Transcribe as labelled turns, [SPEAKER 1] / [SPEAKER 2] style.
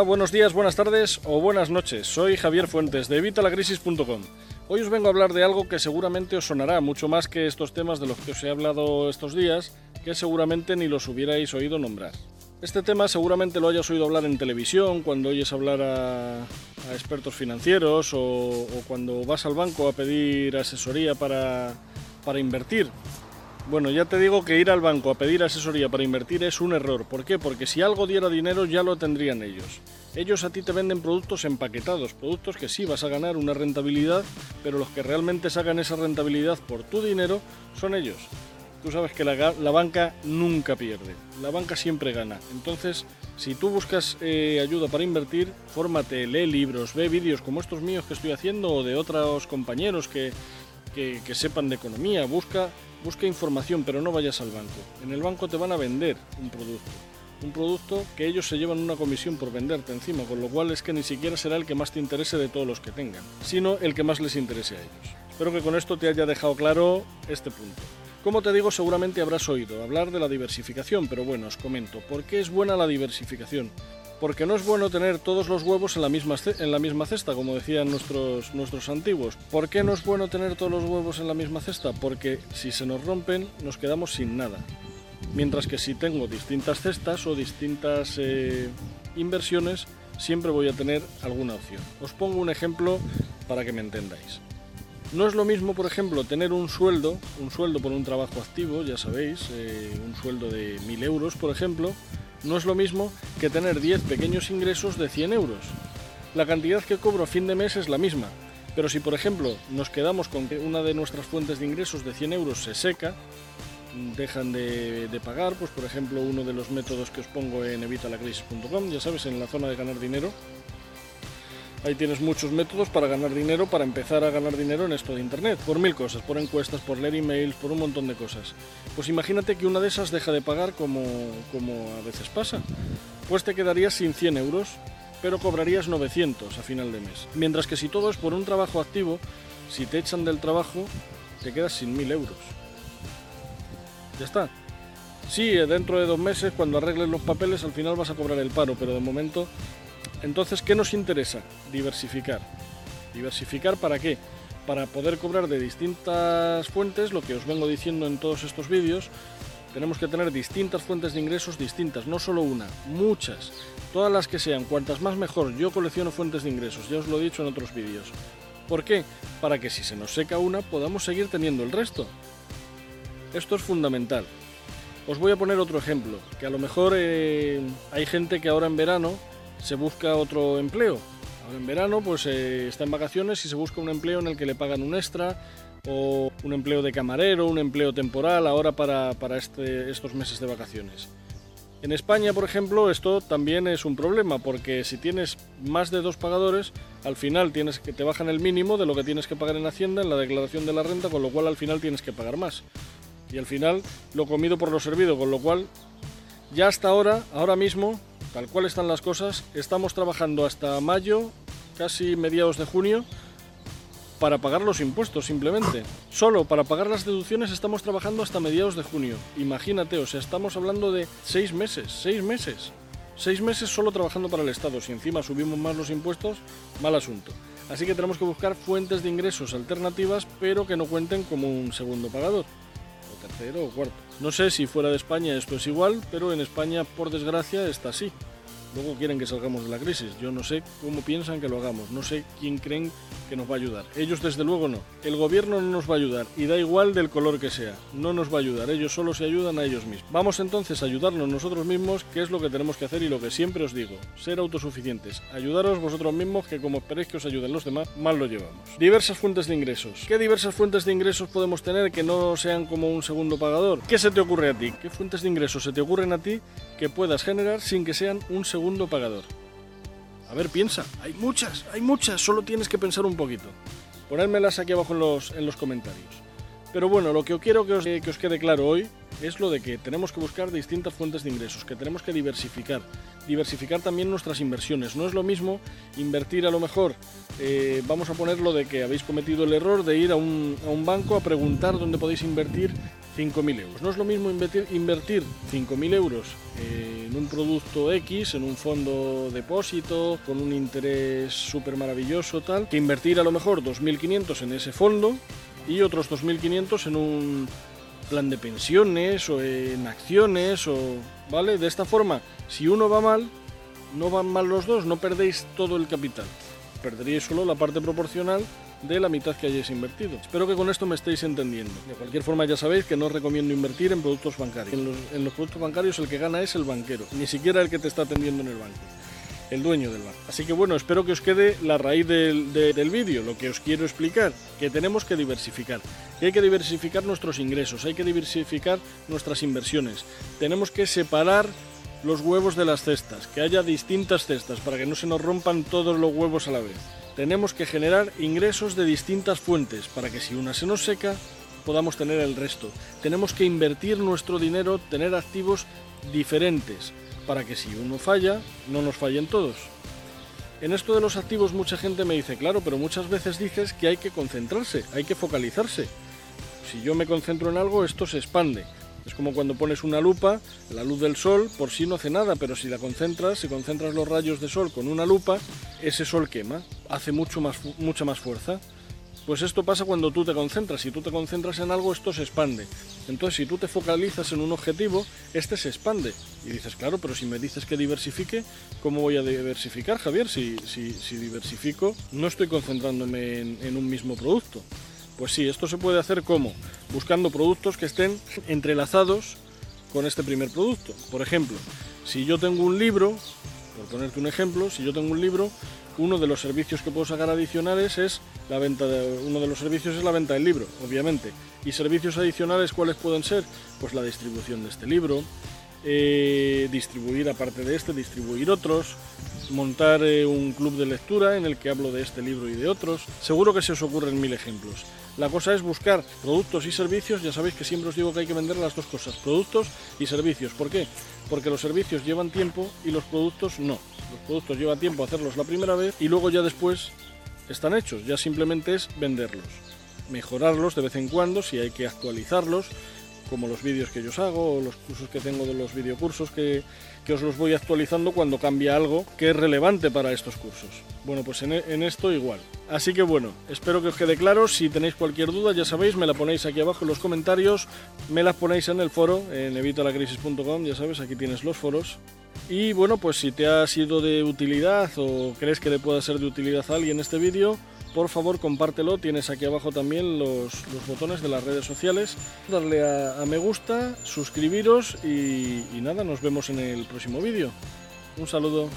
[SPEAKER 1] Buenos días, buenas tardes o buenas noches. Soy Javier Fuentes de evitalacrisis.com. Hoy os vengo a hablar de algo que seguramente os sonará mucho más que estos temas de los que os he hablado estos días, que seguramente ni los hubierais oído nombrar. Este tema seguramente lo hayas oído hablar en televisión, cuando oyes hablar a, expertos financieros o, cuando vas al banco a pedir asesoría para invertir. Bueno, ya te digo que ir al banco a pedir asesoría para invertir es un error. ¿Por qué? Porque si algo diera dinero ya lo tendrían ellos. Ellos a ti te venden productos empaquetados, productos que sí vas a ganar una rentabilidad, pero los que realmente sacan esa rentabilidad por tu dinero son ellos. Tú sabes que la, banca nunca pierde, la banca siempre gana. Entonces, si tú buscas eh, ayuda para invertir, fórmate, lee libros, ve vídeos como estos míos que estoy haciendo o de otros compañeros que, que sepan de economía. Busca, busca información, pero no vayas al banco. En el banco te van a vender un producto. Un producto que ellos se llevan una comisión por venderte encima, con lo cual es que ni siquiera será el que más te interese de todos los que tengan, sino el que más les interese a ellos. Espero que con esto te haya dejado claro este punto. Como te digo, seguramente habrás oído hablar de la diversificación, pero bueno, os comento, ¿por qué es buena la diversificación? Porque no es bueno tener todos los huevos en la misma, en la misma cesta, como decían nuestros, nuestros antiguos. ¿Por qué no es bueno tener todos los huevos en la misma cesta? Porque si se nos rompen, nos quedamos sin nada. Mientras que si tengo distintas cestas o distintas eh, inversiones, siempre voy a tener alguna opción. Os pongo un ejemplo para que me entendáis. No es lo mismo, por ejemplo, tener un sueldo, un sueldo por un trabajo activo, ya sabéis, eh, un sueldo de 1.000 euros, por ejemplo, no es lo mismo que tener 10 pequeños ingresos de 100 euros. La cantidad que cobro a fin de mes es la misma, pero si, por ejemplo, nos quedamos con que una de nuestras fuentes de ingresos de 100 euros se seca, dejan de, pagar, pues por ejemplo, uno de los métodos que os pongo en evitalacrisis.com, ya sabes, en la zona de ganar dinero, Ahí tienes muchos métodos para ganar dinero, para empezar a ganar dinero en esto de Internet, por mil cosas, por encuestas, por leer emails, por un montón de cosas. Pues imagínate que una de esas deja de pagar como, como a veces pasa. Pues te quedarías sin 100 euros, pero cobrarías 900 a final de mes. Mientras que si todo es por un trabajo activo, si te echan del trabajo, te quedas sin 1000 euros. Ya está. Sí, dentro de dos meses, cuando arregles los papeles, al final vas a cobrar el paro, pero de momento entonces, ¿qué nos interesa? Diversificar. ¿Diversificar para qué? Para poder cobrar de distintas fuentes, lo que os vengo diciendo en todos estos vídeos, tenemos que tener distintas fuentes de ingresos distintas, no solo una, muchas, todas las que sean, cuantas más mejor. Yo colecciono fuentes de ingresos, ya os lo he dicho en otros vídeos. ¿Por qué? Para que si se nos seca una podamos seguir teniendo el resto. Esto es fundamental. Os voy a poner otro ejemplo, que a lo mejor eh, hay gente que ahora en verano se busca otro empleo. Ahora en verano pues eh, está en vacaciones y se busca un empleo en el que le pagan un extra o un empleo de camarero, un empleo temporal ahora para, para este, estos meses de vacaciones. En España, por ejemplo, esto también es un problema porque si tienes más de dos pagadores, al final tienes que te bajan el mínimo de lo que tienes que pagar en Hacienda en la declaración de la renta, con lo cual al final tienes que pagar más. Y al final lo comido por lo servido, con lo cual ya hasta ahora, ahora mismo, tal cual están las cosas, estamos trabajando hasta mayo, casi mediados de junio, para pagar los impuestos simplemente. Solo para pagar las deducciones estamos trabajando hasta mediados de junio. Imagínate, o sea, estamos hablando de seis meses, seis meses. Seis meses solo trabajando para el Estado. Si encima subimos más los impuestos, mal asunto. Así que tenemos que buscar fuentes de ingresos alternativas, pero que no cuenten como un segundo pagador o tercero o cuarto. No sé si fuera de España esto es igual, pero en España, por desgracia, está así. Luego quieren que salgamos de la crisis. Yo no sé cómo piensan que lo hagamos. No sé quién creen que nos va a ayudar. Ellos desde luego no. El gobierno no nos va a ayudar. Y da igual del color que sea. No nos va a ayudar. Ellos solo se ayudan a ellos mismos. Vamos entonces a ayudarnos nosotros mismos, que es lo que tenemos que hacer y lo que siempre os digo. Ser autosuficientes. Ayudaros vosotros mismos, que como esperéis que os ayuden los demás, mal lo llevamos. Diversas fuentes de ingresos. ¿Qué diversas fuentes de ingresos podemos tener que no sean como un segundo pagador? ¿Qué se te ocurre a ti? ¿Qué fuentes de ingresos se te ocurren a ti que puedas generar sin que sean un segundo segundo pagador. A ver, piensa, hay muchas, hay muchas, solo tienes que pensar un poquito. Ponérmelas aquí abajo en los, en los comentarios. Pero bueno, lo que quiero que os, que os quede claro hoy es lo de que tenemos que buscar distintas fuentes de ingresos, que tenemos que diversificar. Diversificar también nuestras inversiones. No es lo mismo invertir a lo mejor, eh, vamos a poner lo de que habéis cometido el error de ir a un, a un banco a preguntar dónde podéis invertir 5.000 euros. No es lo mismo invertir, invertir 5.000 euros en un producto X, en un fondo depósito, con un interés súper maravilloso, tal, que invertir a lo mejor 2.500 en ese fondo y otros 2.500 en un plan de pensiones o en acciones o vale de esta forma si uno va mal no van mal los dos no perdéis todo el capital perderíais solo la parte proporcional de la mitad que hayáis invertido. Espero que con esto me estéis entendiendo. De cualquier forma ya sabéis que no recomiendo invertir en productos bancarios. En los, productos bancarios el que gana es el banquero, ni siquiera el que te está atendiendo en el banco el dueño del banco. Así que bueno, espero que os quede la raíz del, del vídeo, lo que os quiero explicar, que tenemos que diversificar, hay que diversificar nuestros ingresos, hay que diversificar nuestras inversiones, tenemos que separar los huevos de las cestas, que haya distintas cestas para que no se nos rompan todos los huevos a la vez. Tenemos que generar ingresos de distintas fuentes para que si una se nos seca, podamos tener el resto. Tenemos que invertir nuestro dinero, tener activos diferentes, para que si uno falla, no nos fallen todos. En esto de los activos mucha gente me dice, claro, pero muchas veces dices que hay que concentrarse, hay que focalizarse. Si yo me concentro en algo, esto se expande. Es como cuando pones una lupa, la luz del sol por sí no hace nada, pero si la concentras, si concentras los rayos de sol con una lupa, ese sol quema, hace mucho más, mucha más fuerza. Pues esto pasa cuando tú te concentras. Si tú te concentras en algo, esto se expande. Entonces, si tú te focalizas en un objetivo, este se expande. Y dices, claro, pero si me dices que diversifique, ¿cómo voy a diversificar, Javier? Si, si, diversifico, no estoy concentrándome en, en un mismo producto. Pues sí, esto se puede hacer como buscando productos que estén entrelazados con este primer producto. Por ejemplo, si yo tengo un libro, por ponerte un ejemplo, si yo tengo un libro, uno de los servicios que puedo sacar adicionales es la venta de, uno de los servicios es la venta del libro, obviamente. Y servicios adicionales, ¿cuáles pueden ser? Pues la distribución de este libro, eh, distribuir aparte de este, distribuir otros, montar eh, un club de lectura en el que hablo de este libro y de otros. Seguro que se os ocurren mil ejemplos. La cosa es buscar productos y servicios, ya sabéis que siempre os digo que hay que vender las dos cosas, productos y servicios. ¿Por qué? Porque los servicios llevan tiempo y los productos no. Productos llevan tiempo hacerlos la primera vez y luego ya después están hechos, ya simplemente es venderlos. Mejorarlos de vez en cuando si hay que actualizarlos, como los vídeos que yo os hago o los cursos que tengo de los videocursos que, que os los voy actualizando cuando cambia algo que es relevante para estos cursos. Bueno, pues en, en, esto igual. Así que bueno, espero que os quede claro. Si tenéis cualquier duda, ya sabéis, me la ponéis aquí abajo en los comentarios, me las ponéis en el foro, en evitalacrisis.com, ya sabes, aquí tienes los foros. Y bueno, pues si te ha sido de utilidad o crees que le pueda ser de utilidad a alguien este vídeo, por favor compártelo, tienes aquí abajo también los, los botones de las redes sociales, darle a, me gusta, suscribiros y, y nada, nos vemos en el próximo vídeo. Un saludo.